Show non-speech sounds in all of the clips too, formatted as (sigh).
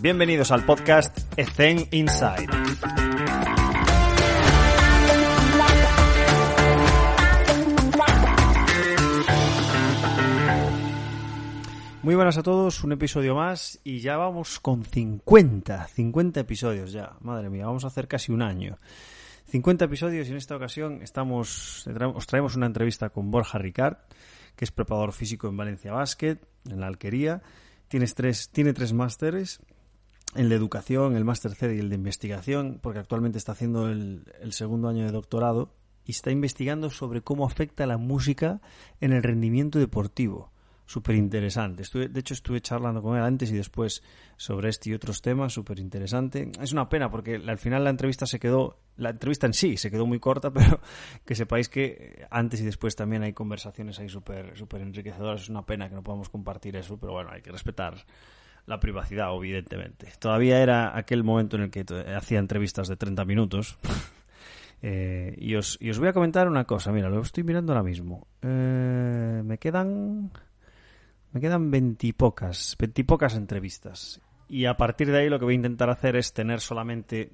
Bienvenidos al podcast Ethen Inside. Muy buenas a todos, un episodio más y ya vamos con 50, 50 episodios ya, madre mía, vamos a hacer casi un año. 50 episodios y en esta ocasión estamos, os traemos una entrevista con Borja Ricard, que es preparador físico en Valencia Basket, en la Alquería. Tres, tiene tres másteres, el de educación, el máster C y el de investigación, porque actualmente está haciendo el, segundo año de doctorado y está investigando sobre cómo afecta la música en el rendimiento deportivo súper interesante. de hecho, estuve charlando con él antes y después sobre este y otros temas, súper interesante. Es una pena porque al final la entrevista se quedó, la entrevista en sí se quedó muy corta, (laughs) pero que sepáis que antes y después también hay conversaciones ahí súper super enriquecedoras. Es una pena que no podamos compartir eso, pero bueno, hay que respetar la privacidad, evidentemente. Todavía era aquel momento en el que hacía entrevistas de 30 minutos. (laughs) Eh, y, os, y os voy a comentar una cosa, mira, lo estoy mirando ahora mismo. Eh, me quedan me quedan veintipocas, veintipocas entrevistas. Y a partir de ahí lo que voy a intentar hacer es tener solamente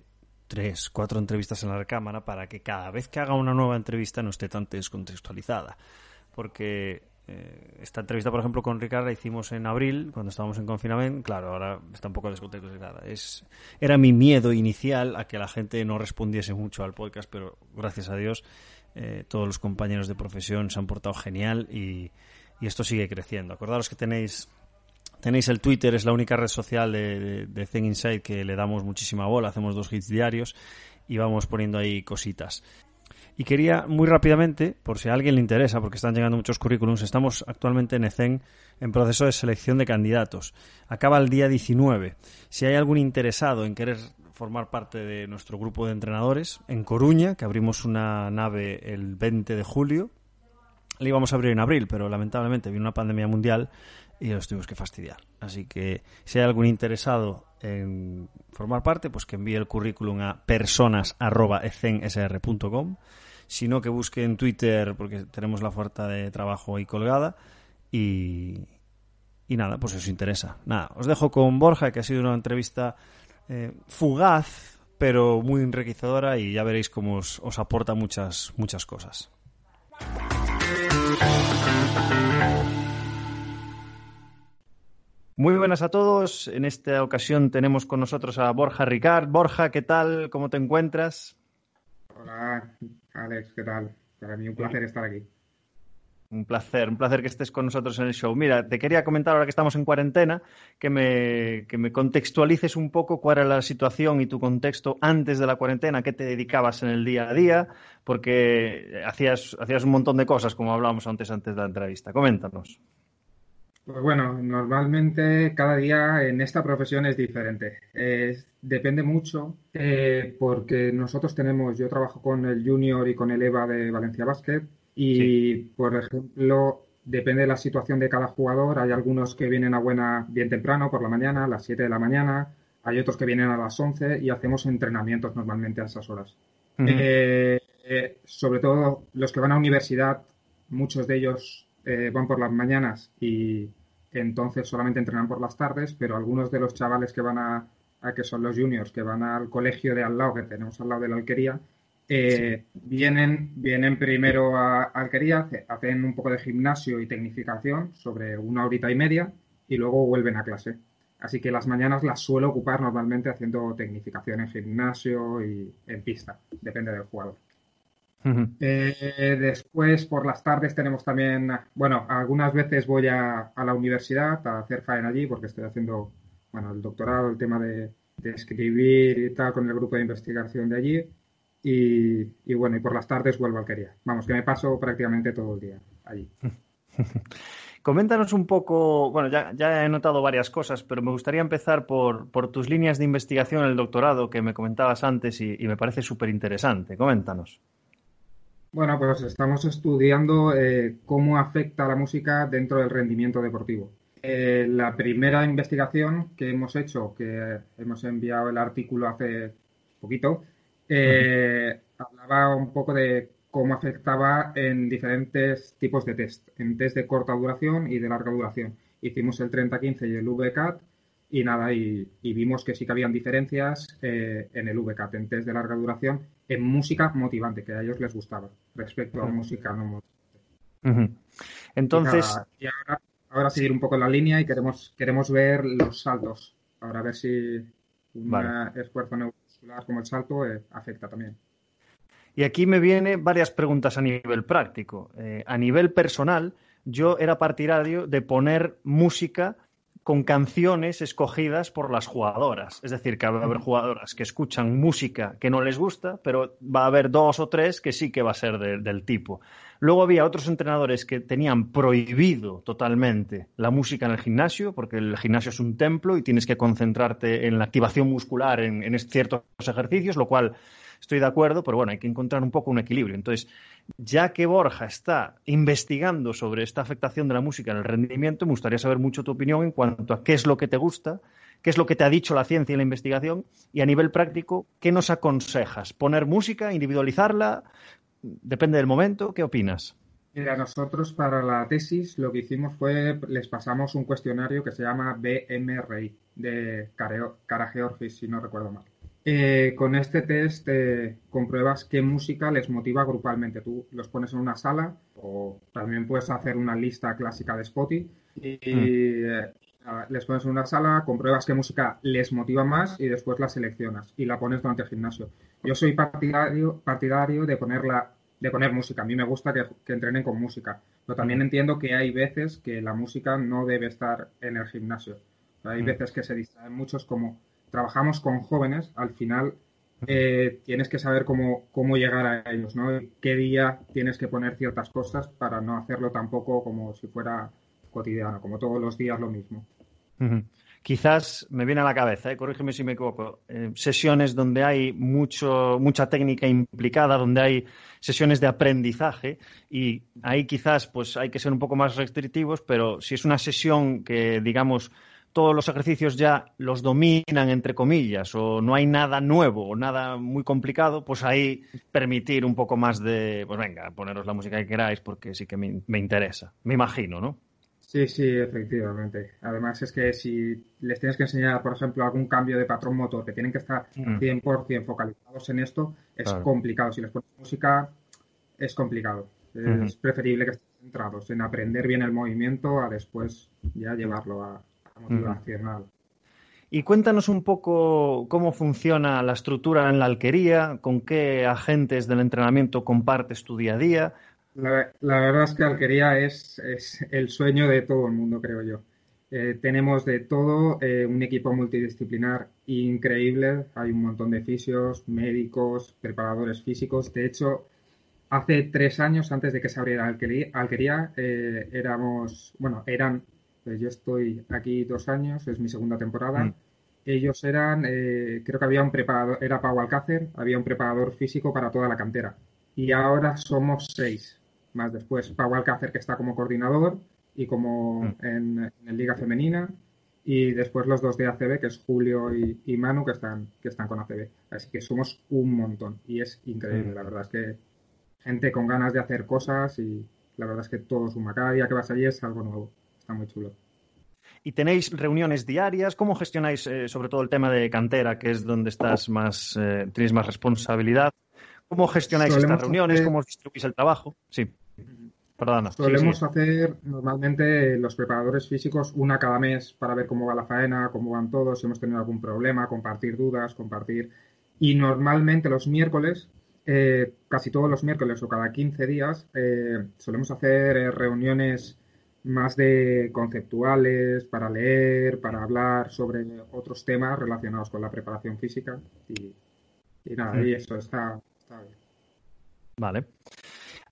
tres, cuatro entrevistas en la cámara para que cada vez que haga una nueva entrevista no esté tan descontextualizada. Porque eh, esta entrevista, por ejemplo, con Ricardo la hicimos en abril, cuando estábamos en confinamiento. Claro, ahora está un poco descontextualizada. Es, era mi miedo inicial a que la gente no respondiese mucho al podcast, pero gracias a Dios eh, todos los compañeros de profesión se han portado genial y, y esto sigue creciendo. Acordaros que tenéis tenéis el Twitter, es la única red social de, de, Zen Inside que le damos muchísima bola, hacemos dos hits diarios y vamos poniendo ahí cositas. Y quería muy rápidamente, por si a alguien le interesa, porque están llegando muchos currículums, estamos actualmente en ECEN en proceso de selección de candidatos. Acaba el día 19. Si hay algún interesado en querer formar parte de nuestro grupo de entrenadores en Coruña, que abrimos una nave el 20 de julio, le íbamos a abrir en abril, pero lamentablemente vino una pandemia mundial y los tuvimos que fastidiar. Así que si hay algún interesado en formar parte, pues que envíe el currículum a personas.ecensr.com. Si no, que busque en Twitter, porque tenemos la oferta de trabajo ahí colgada. Y, y nada, pues si os interesa. Nada, os dejo con Borja, que ha sido una entrevista eh, fugaz, pero muy enriquecedora y ya veréis cómo os, os aporta muchas, muchas cosas. Muy buenas a todos. En esta ocasión tenemos con nosotros a Borja Ricard. Borja, ¿qué tal? ¿Cómo te encuentras? Hola, Alex, ¿qué tal? Para mí un placer estar aquí. Un placer, un placer que estés con nosotros en el show. Mira, te quería comentar ahora que estamos en cuarentena, que me, que me contextualices un poco cuál era la situación y tu contexto antes de la cuarentena, qué te dedicabas en el día a día, porque hacías, hacías un montón de cosas, como hablábamos antes, antes de la entrevista. Coméntanos. Pues bueno, normalmente cada día en esta profesión es diferente. depende mucho eh, porque nosotros tenemos, yo trabajo con el Junior y con el EVA de Valencia Basket y, por ejemplo, depende de la situación de cada jugador. Hay algunos que vienen a buena bien temprano, por la mañana, a las 7 de la mañana. Hay otros que vienen a las 11 y hacemos entrenamientos normalmente a esas horas. Eh, eh, sobre todo los que van a universidad, muchos de ellos eh, van por las mañanas y entonces solamente entrenan por las tardes, pero algunos de los chavales que van a, a que son los juniors, que van al colegio de al lado, que tenemos al lado de la alquería, eh, vienen, vienen primero a, Alquería, hacen un poco de gimnasio y tecnificación sobre una horita y media y luego vuelven a clase. Así que las mañanas las suelo ocupar normalmente haciendo tecnificación en gimnasio y en pista, depende del jugador. Eh, después, por las tardes tenemos también, bueno, algunas veces voy a, la universidad a hacer faena allí porque estoy haciendo, bueno, el doctorado, el tema de, de escribir y tal con el grupo de investigación de allí. Y, bueno, y por las tardes vuelvo a Alquería. Vamos, que me paso prácticamente todo el día allí. (laughs) Coméntanos un poco, bueno, ya, he notado varias cosas, pero me gustaría empezar por, tus líneas de investigación en el doctorado que me comentabas antes y, me parece súper interesante. Coméntanos. Bueno, pues estamos estudiando eh, cómo afecta la música dentro del rendimiento deportivo. Eh, la primera investigación que hemos hecho, que hemos enviado el artículo hace poquito, eh, hablaba un poco de cómo afectaba en diferentes tipos de test, en test de corta duración y de larga duración. Hicimos el 30-15 y el VCAT y nada, y, vimos que sí que habían diferencias eh, en el VCAT, en test de larga duración, en música motivante, que a ellos les gustaba, respecto a música no motivante. Entonces... Y, ahora, ahora, seguir un poco la línea y queremos, queremos ver los saltos. Ahora a ver si un esfuerzo neuromuscular como el salto eh, afecta también. Y aquí me vienen varias preguntas a nivel práctico. Eh, a nivel personal, yo era partidario de poner música con canciones escogidas por las jugadoras. Es decir, que va a haber jugadoras que escuchan música que no les gusta, pero va a haber dos o tres que sí que va a ser del tipo. Luego había otros entrenadores que tenían prohibido totalmente la música en el gimnasio, porque el gimnasio es un templo y tienes que concentrarte en la activación muscular en, en ciertos ejercicios, lo cual estoy de acuerdo, pero bueno, hay que encontrar un poco un equilibrio. Entonces, ya que Borja está investigando sobre esta afectación de la música en el rendimiento, me gustaría saber mucho tu opinión en cuanto a qué es lo que te gusta, qué es lo que te ha dicho la ciencia y la investigación, y a nivel práctico, ¿qué nos aconsejas? ¿Poner música, individualizarla? Depende del momento, ¿qué opinas? Mira, nosotros para la tesis lo que hicimos fue, les pasamos un cuestionario que se llama BMRI, de Cara Georgis, si no recuerdo mal. Eh, con este test eh, compruebas qué música les motiva grupalmente. Tú los pones en una sala o también puedes hacer una lista clásica de Spotify y mm. eh, les pones en una sala, compruebas qué música les motiva más y después la seleccionas y la pones durante el gimnasio. Yo soy partidario, partidario de ponerla de poner música. A mí me gusta que, que, entrenen con música, pero también entiendo que hay veces que la música no debe estar en el gimnasio. Hay mm. veces que se distraen muchos como trabajamos con jóvenes, al final eh, tienes que saber cómo, cómo llegar a ellos, ¿no? qué día tienes que poner ciertas cosas para no hacerlo tampoco como si fuera cotidiano, como todos los días lo mismo. Quizás me viene a la cabeza, ¿eh? corrígeme si me equivoco, eh, sesiones donde hay mucho, mucha técnica implicada, donde hay sesiones de aprendizaje y ahí quizás pues hay que ser un poco más restrictivos, pero si es una sesión que digamos todos los ejercicios ya los dominan, entre comillas, o no hay nada nuevo o nada muy complicado, pues ahí permitir un poco más de, pues venga, poneros la música que queráis porque sí que me, interesa, me imagino, ¿no? Sí, sí, efectivamente. Además es que si les tienes que enseñar, por ejemplo, algún cambio de patrón motor, que tienen que estar 100% mm. focalizados en esto, es complicado. Si les pones música, es complicado. Es preferible que estén centrados en aprender bien el movimiento a después ya llevarlo a, motivacional. Y cuéntanos un poco cómo funciona la estructura en la alquería, con qué agentes del entrenamiento compartes tu día a día. La, verdad es que alquería es, el sueño de todo el mundo, creo yo. Eh, tenemos de todo, eh, un equipo multidisciplinar increíble. Hay un montón de fisios, médicos, preparadores físicos. De hecho, hace tres años, antes de que se abriera alquería, alquería eh, éramos, bueno, eran yo estoy aquí dos años, es mi segunda temporada. Mm. Ellos eran, eh, creo que había un preparador, era Pau Alcácer, había un preparador físico para toda la cantera. Y ahora somos seis, más después. Pau Alcácer, que está como coordinador y como mm. en, en, Liga Femenina. Y después los dos de ACB, que es Julio y, Manu, que están, que están con ACB. Así que somos un montón. Y es increíble, mm. la verdad es que gente con ganas de hacer cosas y la verdad es que todo suma. Cada día que vas allí es algo nuevo. Está muy chulo. ¿Y tenéis reuniones diarias? ¿Cómo gestionáis eh, sobre todo el tema de cantera, que es donde estás más, eh, tenéis más responsabilidad? ¿Cómo gestionáis estas reuniones? ¿Cómo distribuís el trabajo? Sí. Perdona. Solemos hacer normalmente los preparadores físicos una cada mes para ver cómo va la faena, cómo van todos, si hemos tenido algún problema, compartir dudas, compartir. Y normalmente los miércoles, eh, casi todos los miércoles o cada 15 días, solemos hacer reuniones más de conceptuales, para leer, para hablar sobre otros temas relacionados con la preparación física y, nada, y eso está, bien. Vale.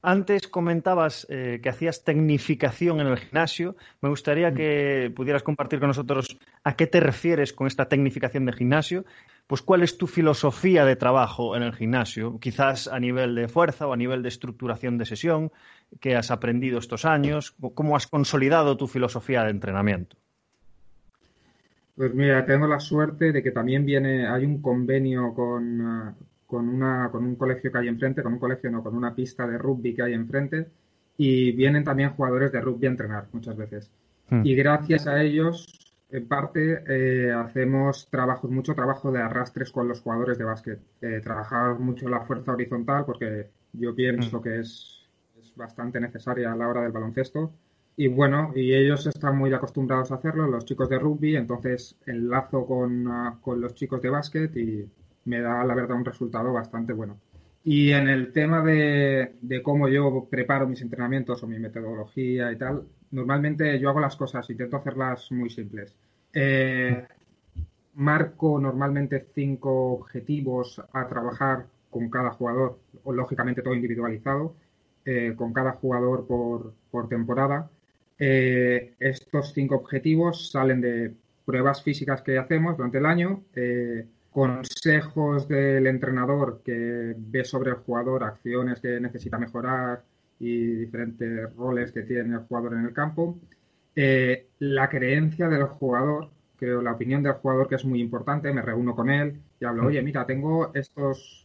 Antes comentabas eh, que hacías tecnificación en el gimnasio. Me gustaría mm. que pudieras compartir con nosotros a qué te refieres con esta tecnificación de gimnasio. Pues cuál es tu filosofía de trabajo en el gimnasio, quizás a nivel de fuerza o a nivel de estructuración de sesión, que has aprendido estos años, cómo has consolidado tu filosofía de entrenamiento. Pues mira, tengo la suerte de que también viene, hay un convenio con, ah, con, una, con un colegio que hay enfrente, con un colegio no, con una pista de rugby que hay enfrente y vienen también jugadores de rugby a entrenar muchas veces. Hmm. Y gracias a ellos en parte eh, hacemos trabajos, mucho trabajo de arrastres con los jugadores de básquet. Eh, trabajamos mucho la fuerza horizontal porque yo pienso mm. que es, bastante necesaria a la hora del baloncesto. Y bueno, y ellos están muy acostumbrados a hacerlo, los chicos de rugby, entonces enlazo con, uh, con los chicos de básquet y me da la verdad un resultado bastante bueno. Y en el tema de, cómo yo preparo mis entrenamientos o mi metodología y tal, normalmente yo hago las cosas, intento hacerlas muy simples. Eh, marco normalmente cinco objetivos a trabajar con cada jugador, o lógicamente todo individualizado, eh, con cada jugador por, temporada. Eh, estos cinco objetivos salen de pruebas físicas que hacemos durante el año consejos del entrenador que ve sobre el jugador, acciones que necesita mejorar y diferentes roles que tiene el jugador en el campo. Eh, la creencia del jugador, creo, la opinión del jugador que es muy importante, me reúno con él y hablo, oye, mira, tengo estos,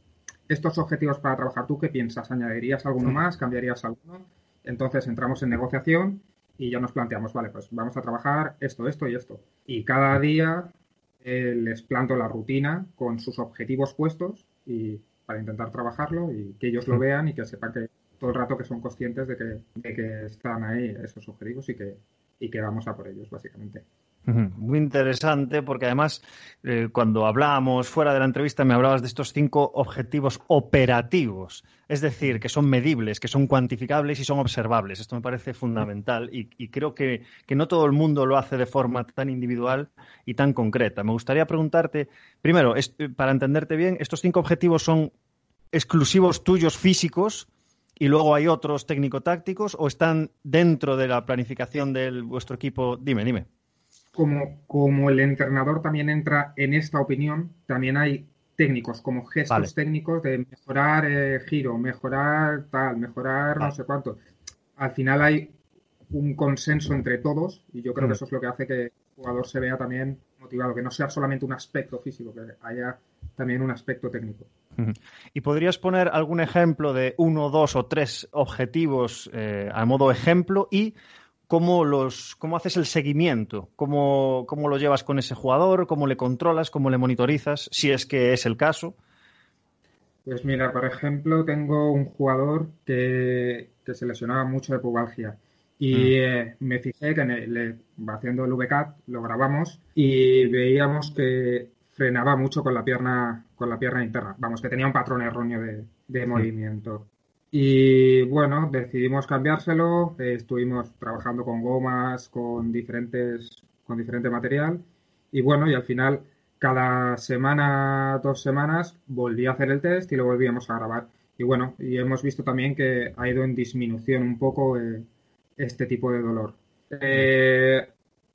estos objetivos para trabajar, ¿tú qué piensas? ¿Añadirías alguno más? ¿Cambiarías alguno? Entonces entramos en negociación y ya nos planteamos, vale, pues vamos a trabajar esto, esto y esto. Y cada día eh, les planto la rutina con sus objetivos puestos y para intentar trabajarlo y que ellos lo vean y que sepan que todo el rato que son conscientes de que, de que están ahí esos objetivos y que, y que vamos a por ellos, básicamente. Muy interesante porque además eh, cuando hablábamos fuera de la entrevista me hablabas de estos cinco objetivos operativos, es decir, que son medibles, que son cuantificables y son observables. Esto me parece fundamental y, creo que, no todo el mundo lo hace de forma tan individual y tan concreta. Me gustaría preguntarte, primero, para entenderte bien, ¿estos cinco objetivos son exclusivos tuyos físicos? y luego hay otros técnico-tácticos o están dentro de la planificación de vuestro equipo? Dime, dime como, como el entrenador también entra en esta opinión, también hay técnicos, como gestos técnicos de mejorar eh, giro, mejorar tal, mejorar no sé cuánto. Al final hay un consenso entre todos y yo creo que mm. eso es lo que hace que el jugador se vea también motivado, que no sea solamente un aspecto físico, que haya también un aspecto técnico. ¿Y podrías poner algún ejemplo de uno, dos o tres objetivos eh, a modo ejemplo y cómo, los, cómo haces el seguimiento, cómo, cómo lo llevas con ese jugador, cómo le controlas, cómo le monitorizas, si es que es el caso. Pues mira, por ejemplo, tengo un jugador que, se lesionaba mucho de pubalgia y mm. eh, me fijé que le, haciendo el VCAT lo grabamos y veíamos que frenaba mucho con la pierna con la pierna interna. Vamos, que tenía un patrón erróneo de, mm. movimiento. Y bueno, decidimos cambiárselo, eh, estuvimos trabajando con gomas, con diferentes, con diferente material y bueno, y al final cada semana, dos semanas, volví a hacer el test y lo volvíamos a grabar. Y bueno, y hemos visto también que ha ido en disminución un poco eh, este tipo de dolor. Eh,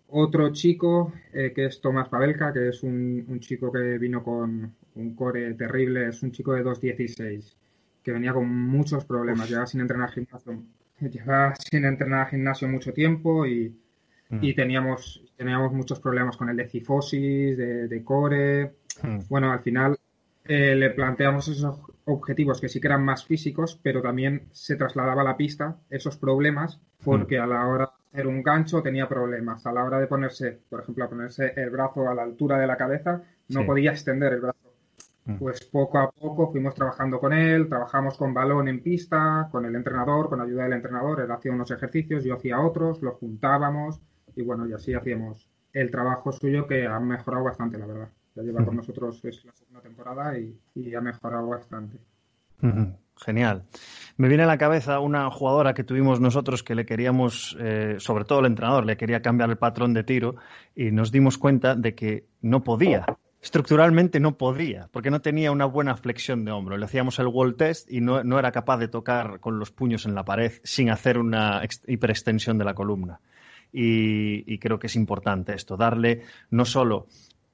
otro chico que es Tomás Pavelka, que es un, un, chico que vino con un core terrible, es un chico de 2.16 que venía con muchos problemas, llevaba sin entrenar gimnasio, llevaba sin entrenar gimnasio mucho tiempo y, mm. y teníamos, teníamos muchos problemas con el de cifosis, de, core. Mm. Bueno, al final eh, le planteamos esos objetivos que sí que eran más físicos, pero también se trasladaba a la pista esos problemas porque mm. a la hora de hacer un gancho tenía problemas. A la hora de ponerse, por ejemplo, a ponerse el brazo a la altura de la cabeza, no podía extender el brazo Mm. Pues poco a poco fuimos trabajando con él, trabajamos con balón en pista, con el entrenador, con ayuda del entrenador, él hacía unos ejercicios, yo hacía otros, los juntábamos y bueno, y así hacíamos el trabajo suyo que ha mejorado bastante, la verdad. Ya lleva con nosotros, es la segunda temporada y, ha mejorado bastante. Genial. Me viene a la cabeza una jugadora que tuvimos nosotros que le queríamos, eh, sobre todo el entrenador, le quería cambiar el patrón de tiro y nos dimos cuenta de que no podía estructuralmente no podía, porque no tenía una buena flexión de hombro. Le hacíamos el wall test y no, era capaz de tocar con los puños en la pared sin hacer una hiperextensión de la columna. Y, creo que es importante esto, darle no solo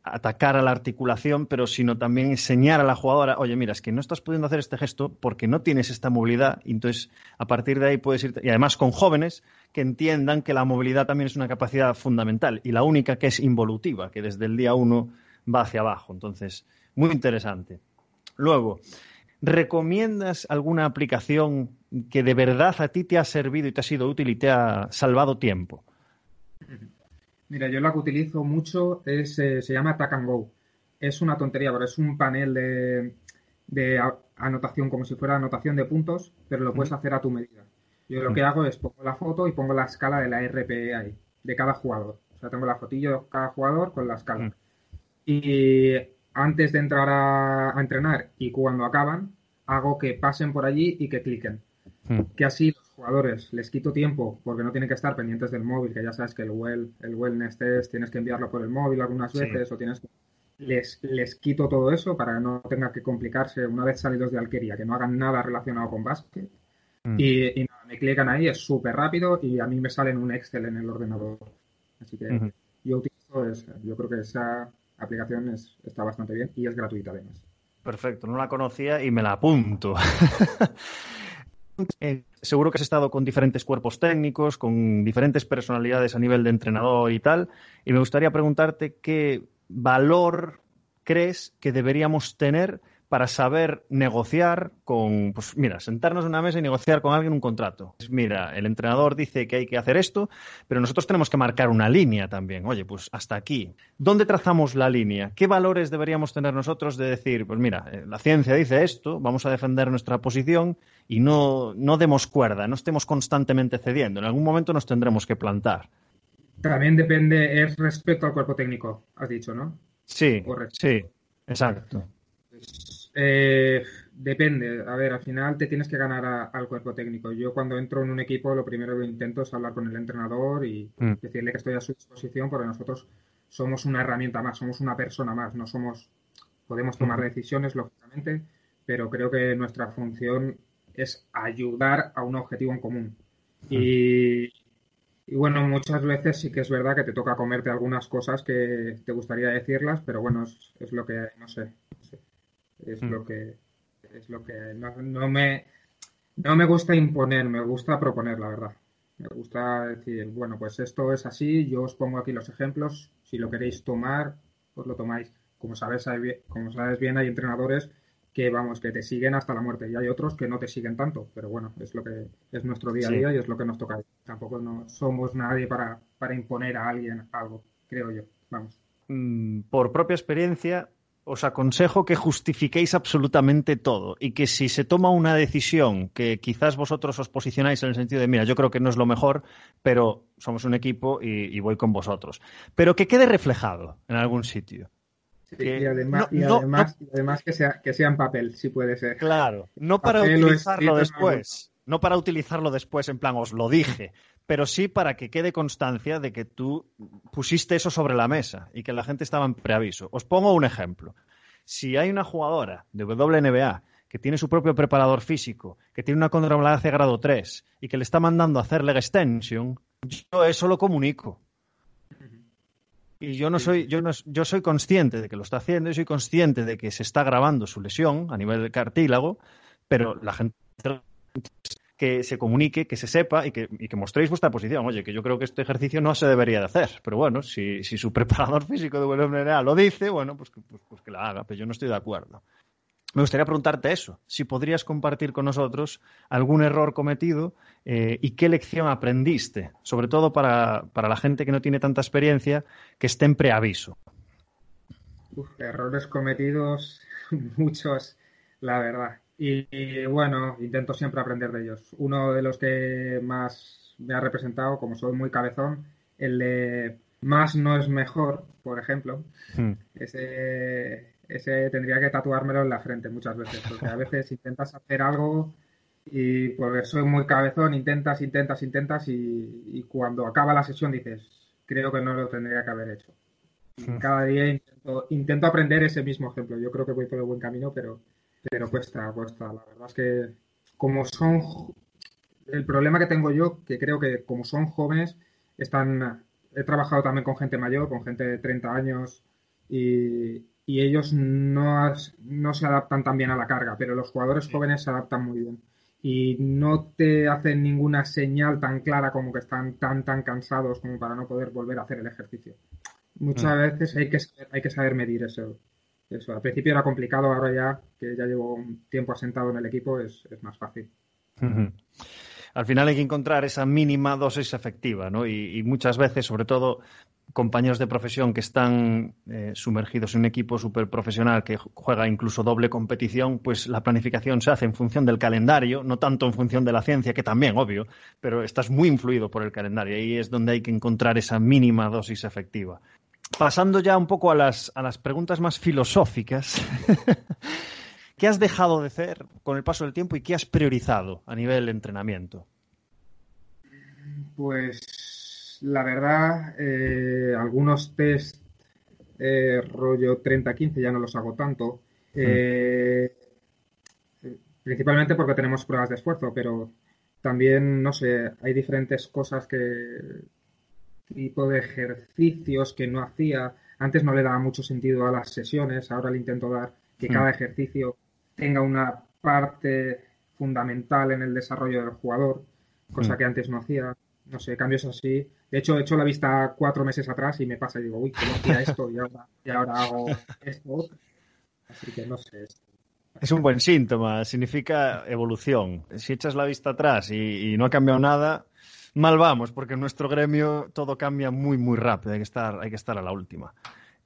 atacar a la articulación, pero sino también enseñar a la jugadora, oye, mira, es que no estás pudiendo hacer este gesto porque no tienes esta movilidad, entonces a partir de ahí puedes ir, y además con jóvenes que entiendan que la movilidad también es una capacidad fundamental y la única que es involutiva, que desde el día uno va hacia abajo. Entonces, muy interesante. Luego, ¿recomiendas alguna aplicación que de verdad a ti te ha servido y te ha sido útil y te ha salvado tiempo? Mira, yo la que utilizo mucho es, eh, se llama Tack and Go. Es una tontería, pero es un panel de, de anotación como si fuera anotación de puntos, pero lo puedes hacer a tu medida. Yo lo que hago es pongo la foto y pongo la escala de la RPE ahí, de cada jugador. O sea, tengo la fotillo de cada jugador con la escala. Y antes de entrar a, entrenar y cuando acaban, hago que pasen por allí y que cliquen. Que así los jugadores les quito tiempo porque no tienen que estar pendientes del móvil, que ya sabes que el well, el wellness test tienes que enviarlo por el móvil algunas veces o tienes que les, les quito todo eso para que no tenga que complicarse una vez salidos de Alquería, que no hagan nada relacionado con básquet. Mm. Y, nada, me clican ahí, es súper rápido y a mí me sale en un Excel en el ordenador. Así que yo utilizo yo creo que esa aplicación está bastante bien y es gratuita además. Perfecto, no la conocía y me la apunto. (laughs) Eh, seguro que has estado con diferentes cuerpos técnicos, con diferentes personalidades a nivel de entrenador y tal, y me gustaría preguntarte qué valor crees que deberíamos tener para saber negociar con, pues mira, sentarnos en una mesa y negociar con alguien un contrato. Pues mira, el entrenador dice que hay que hacer esto, pero nosotros tenemos que marcar una línea también. Oye, pues hasta aquí. ¿Dónde trazamos la línea? ¿Qué valores deberíamos tener nosotros de decir, pues mira, eh, la ciencia dice esto, vamos a defender nuestra posición y no, no demos cuerda, no estemos constantemente cediendo. En algún momento nos tendremos que plantar. También depende, es respecto al cuerpo técnico, has dicho, ¿no? Sí, sí, exacto. Eh, depende. A ver, al final te tienes que ganar al cuerpo técnico. Yo cuando entro en un equipo lo primero que intento es hablar con el entrenador y mm. decirle que estoy a su disposición porque nosotros somos una herramienta más, somos una persona más, no somos, podemos tomar decisiones, lógicamente, pero creo que nuestra función es ayudar a un objetivo en común. Y, y bueno, muchas veces sí que es verdad que te toca comerte algunas cosas que te gustaría decirlas, pero bueno, es, lo que, no sé, es mm. lo que, es lo que, no, me, no me gusta imponer, me gusta proponer, la verdad. Me gusta decir, bueno, pues esto es así, yo os pongo aquí los ejemplos, si lo queréis tomar, pues lo tomáis. Como sabes, como sabes bien, hay entrenadores que vamos, que te siguen hasta la muerte y hay otros que no te siguen tanto, pero bueno, es lo que es nuestro día a día y es lo que nos toca. Tampoco no somos nadie para, para imponer a alguien algo, creo yo, vamos. Mm, por propia experiencia, os aconsejo que justifiquéis absolutamente todo y que si se toma una decisión que quizás vosotros os posicionáis en el sentido de, mira, yo creo que no es lo mejor, pero somos un equipo y voy con vosotros, pero que quede reflejado en algún sitio y además, y además, además que, sea, que sea en papel, si puede ser. Claro, no para utilizarlo después. No para utilizarlo después en plan, os lo dije, pero sí para que quede constancia de que tú pusiste eso sobre la mesa y que la gente estaba en preaviso. Os pongo un ejemplo. Si hay una jugadora de WNBA que tiene su propio preparador físico, que tiene una contrabalancia grado 3 y que le está mandando a hacer leg extension, yo eso lo comunico. Y yo no soy, yo no, yo soy consciente de que lo está haciendo y soy consciente de que se está grabando su lesión a nivel de cartílago, pero la gente que se comunique, que se sepa y que, y que mostréis vuestra posición. Oye, que yo creo que este ejercicio no se debería de hacer. Pero bueno, si, si su (laughs) preparador físico de WNBA lo dice, bueno, pues, pues, pues que la haga, pero yo no estoy de acuerdo. Me gustaría preguntarte eso, si podrías compartir con nosotros algún error cometido eh, y qué lección aprendiste, sobre todo para, la gente que no tiene tanta experiencia, que esté en preaviso. errores cometidos, (laughs) muchos, la verdad. Y, bueno, intento siempre aprender de ellos. Uno de los que más me ha representado, como soy muy cabezón, el de más no es mejor, por ejemplo. Hmm. Ese ese tendría que tatuármelo en la frente muchas veces, porque a veces (laughs) intentas hacer algo y porque soy muy cabezón, intentas, intentas, intentas y, cuando acaba la sesión dices, creo que no lo tendría que haber hecho. Hmm. cada día intento, aprender ese mismo ejemplo. Yo creo que voy por el buen camino, pero, pero cuesta, cuesta. La verdad es que como son... El problema que tengo yo, que creo que como son jóvenes, están... He trabajado también con gente mayor, con gente de 30 años y, y ellos no, no se adaptan tan bien a la carga, pero los jugadores jóvenes se adaptan muy bien y no te hacen ninguna señal tan clara como que están tan tan cansados como para no poder volver a hacer el ejercicio. Muchas mm. veces hay que, hay que saber medir eso. Eso, al principio era complicado, ahora ya que ya llevo un tiempo asentado en el equipo es, más fácil. al final hay que encontrar esa mínima dosis efectiva, ¿no? Y, muchas veces, sobre todo compañeros de profesión que están eh, sumergidos en un equipo súper profesional que juega incluso doble competición, pues la planificación se hace en función del calendario, no tanto en función de la ciencia, que también, obvio, pero estás muy influido por el calendario. Ahí es donde hay que encontrar esa mínima dosis efectiva. Pasando ya un poco a las, a las preguntas más filosóficas. (laughs) ¿Qué has dejado de hacer con el paso del tiempo y qué has priorizado a nivel de entrenamiento? Pues la verdad, eh, algunos test eh, rollo 30-15 ya no los hago tanto. Eh, principalmente porque tenemos pruebas de esfuerzo, pero también, no sé, hay diferentes cosas que tipo de ejercicios que no hacía. Antes no le daba mucho sentido a las sesiones, ahora le intento dar que mm. cada ejercicio tenga una parte fundamental en el desarrollo del jugador, cosa mm. que antes no hacía. No sé, cambios así. De hecho, he hecho la vista cuatro meses atrás y me pasa y digo, uy, ¿cómo hacía esto? Y ahora, y ahora hago esto. Así que no sé. Es un buen síntoma, significa evolución. Si echas la vista atrás y, no ha cambiado nada, mal vamos, porque en nuestro gremio todo cambia muy, muy rápido. Hay que estar, hay que estar a la última.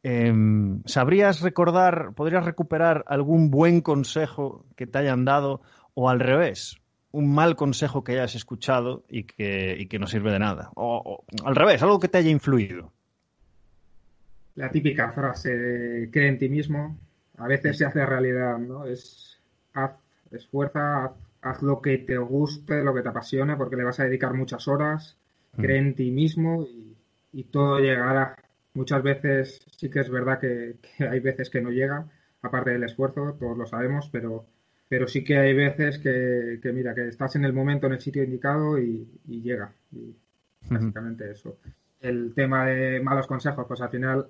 Em, ¿Sabrías recordar, podrías recuperar algún buen consejo que te hayan dado o al revés, un mal consejo que hayas escuchado y que, no sirve de nada? O, al revés, algo que te haya influido. La típica frase, cree en ti mismo, a veces se hace realidad, ¿no? Es, haz, esfuerza, haz, lo que te guste, lo que te apasione, porque le vas a dedicar muchas horas, cree en ti mismo y todo llegará Muchas veces sí que es verdad que, hay veces que no llega, aparte del esfuerzo, todos lo sabemos, pero, pero sí que hay veces que, mira, que estás en el momento, en el sitio indicado y, llega. Y básicamente eso. El tema de malos consejos, pues al final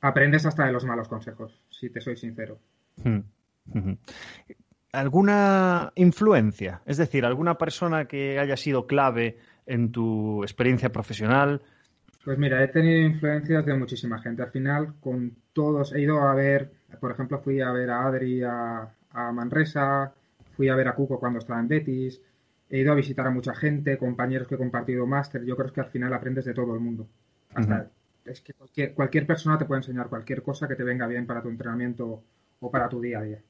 aprendes hasta de los malos consejos, si te soy sincero. ¿Alguna influencia? Es decir, alguna persona que haya sido clave en tu experiencia profesional, pues mira, he tenido influencias de muchísima gente. Al final, con todos, he ido a ver, por ejemplo, fui a ver a Adri a, Manresa, fui a ver a Cuco cuando estaba en Betis, he ido a visitar a mucha gente, compañeros que he compartido máster. Yo creo que al final aprendes de todo el mundo. Es que cualquier, persona te puede enseñar cualquier cosa que te venga bien para tu entrenamiento o para tu día a día.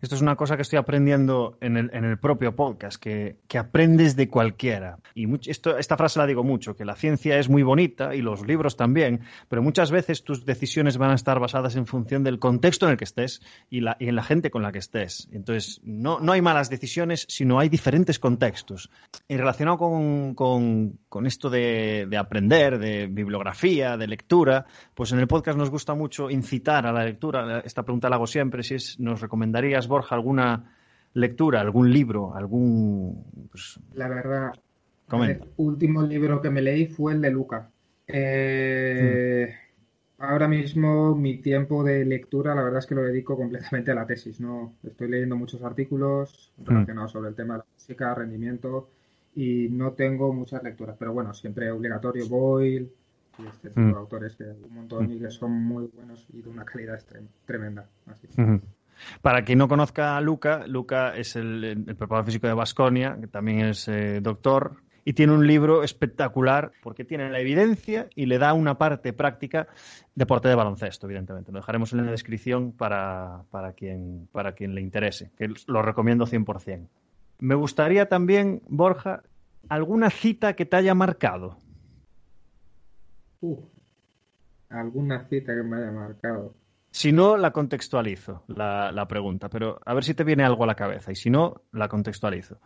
Esto es una cosa que estoy aprendiendo en el, en el propio podcast, que, que, aprendes de cualquiera. Y esto, esta frase la digo mucho, que la ciencia es muy bonita y los libros también, pero muchas veces tus decisiones van a estar basadas en función del contexto en el que estés y, la, y en la gente con la que estés. Entonces, no, no hay malas decisiones, sino hay diferentes contextos. Y relacionado con, con, con esto de, de aprender, de bibliografía, de lectura, pues en el podcast nos gusta mucho incitar a la lectura. Esta pregunta la hago siempre, si es, nos recomendarías Borja, alguna lectura, algún libro, algún... Pues, la verdad, el último libro que me leí fue el de Luca. Eh, ahora mismo mi tiempo de lectura, la verdad es que lo dedico completamente a la tesis. No estoy leyendo muchos artículos relacionados sobre el tema de la música, rendimiento y no tengo muchas lecturas. Pero bueno, siempre obligatorio Boyle y este tipo de autores que un montón y que son muy buenos y de una calidad tremenda. Así. Para quien no conozca a Luca, Luca es el, preparador físico de Basconia, que también es eh, doctor, y tiene un libro espectacular porque tiene la evidencia y le da una parte práctica deporte de baloncesto, evidentemente. Lo dejaremos en la descripción para, para, quien, para quien le interese, que lo recomiendo 100%. Me gustaría también, Borja, alguna cita que te haya marcado. Uh, alguna cita que me haya marcado. Si no, la contextualizo, la, pregunta, pero a ver si te viene algo a la cabeza y si no, la contextualizo.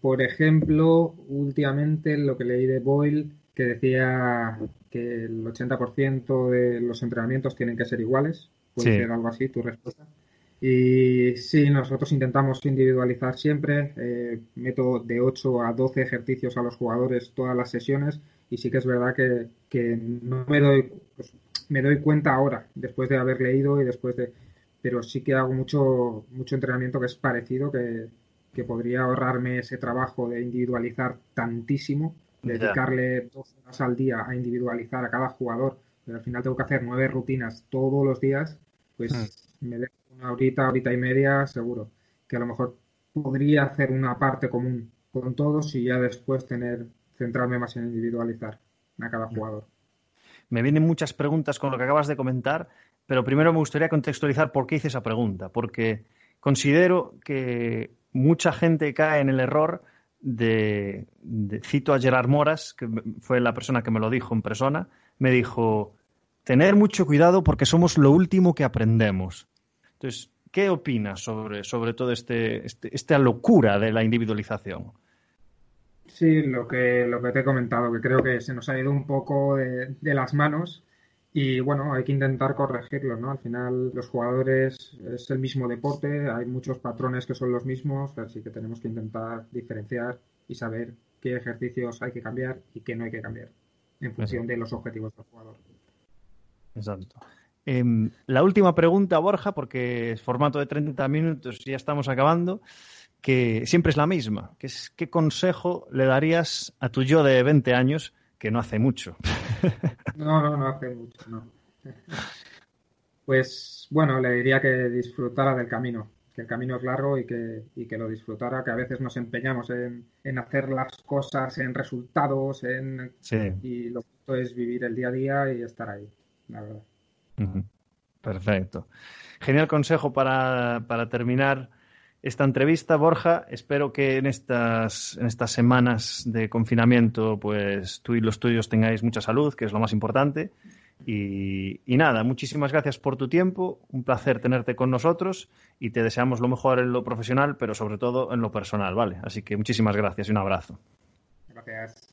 Por ejemplo, últimamente lo que leí de Boyle, que decía que el 80% de los entrenamientos tienen que ser iguales, puede ser algo así tu respuesta. Y sí, nosotros intentamos individualizar siempre, eh, meto de 8 a 12 ejercicios a los jugadores todas las sesiones y sí que es verdad que, que no me doy, pues, me doy cuenta ahora, después de haber leído y después de... Pero sí que hago mucho, mucho entrenamiento que es parecido, que, podría ahorrarme ese trabajo de individualizar tantísimo, dedicarle dos horas al día a individualizar a cada jugador, pero al final tengo que hacer nueve rutinas todos los días, pues hmm. me dejo una horita, horita y media, seguro, que a lo mejor podría hacer una parte común con todos y ya después tener centrarme más en individualizar a cada jugador. Me vienen muchas preguntas con lo que acabas de comentar, pero primero me gustaría contextualizar por qué hice esa pregunta, porque considero que mucha gente cae en el error de, cito a Gerard Moras, que fue la persona que me lo dijo en persona, me dijo, tener mucho cuidado porque somos lo último que aprendemos. Entonces, ¿qué opinas sobre, sobre todo este, este, esta locura de la individualización? Sí, lo que, lo que te he comentado, que creo que se nos ha ido un poco de, las manos y bueno, hay que intentar corregirlo, ¿no? Al final los jugadores es el mismo deporte, hay muchos patrones que son los mismos, así que tenemos que intentar diferenciar y saber qué ejercicios hay que cambiar y qué no hay que cambiar en función de los objetivos del jugador. Exacto. Em, la última pregunta, Borja, porque es formato de 30 minutos y ya estamos acabando que siempre es la misma, que es qué consejo le darías a tu yo de 20 años, que no hace mucho. (laughs) No, no, no hace mucho, no. Pues bueno, le diría que disfrutara del camino, que el camino es largo y que, y que lo disfrutara, que a veces nos empeñamos en, en hacer las cosas, en resultados, en y lo que es vivir el día a día y estar ahí, la verdad. Perfecto. Genial consejo para, para terminar esta entrevista, Borja. Espero que en estas, en estas semanas de confinamiento, pues tú y los tuyos tengáis mucha salud, que es lo más importante. Y, nada, muchísimas gracias por tu tiempo, un placer tenerte con nosotros y te deseamos lo mejor en lo profesional, pero sobre todo en lo personal, ¿vale? Así que muchísimas gracias y un abrazo. Gracias.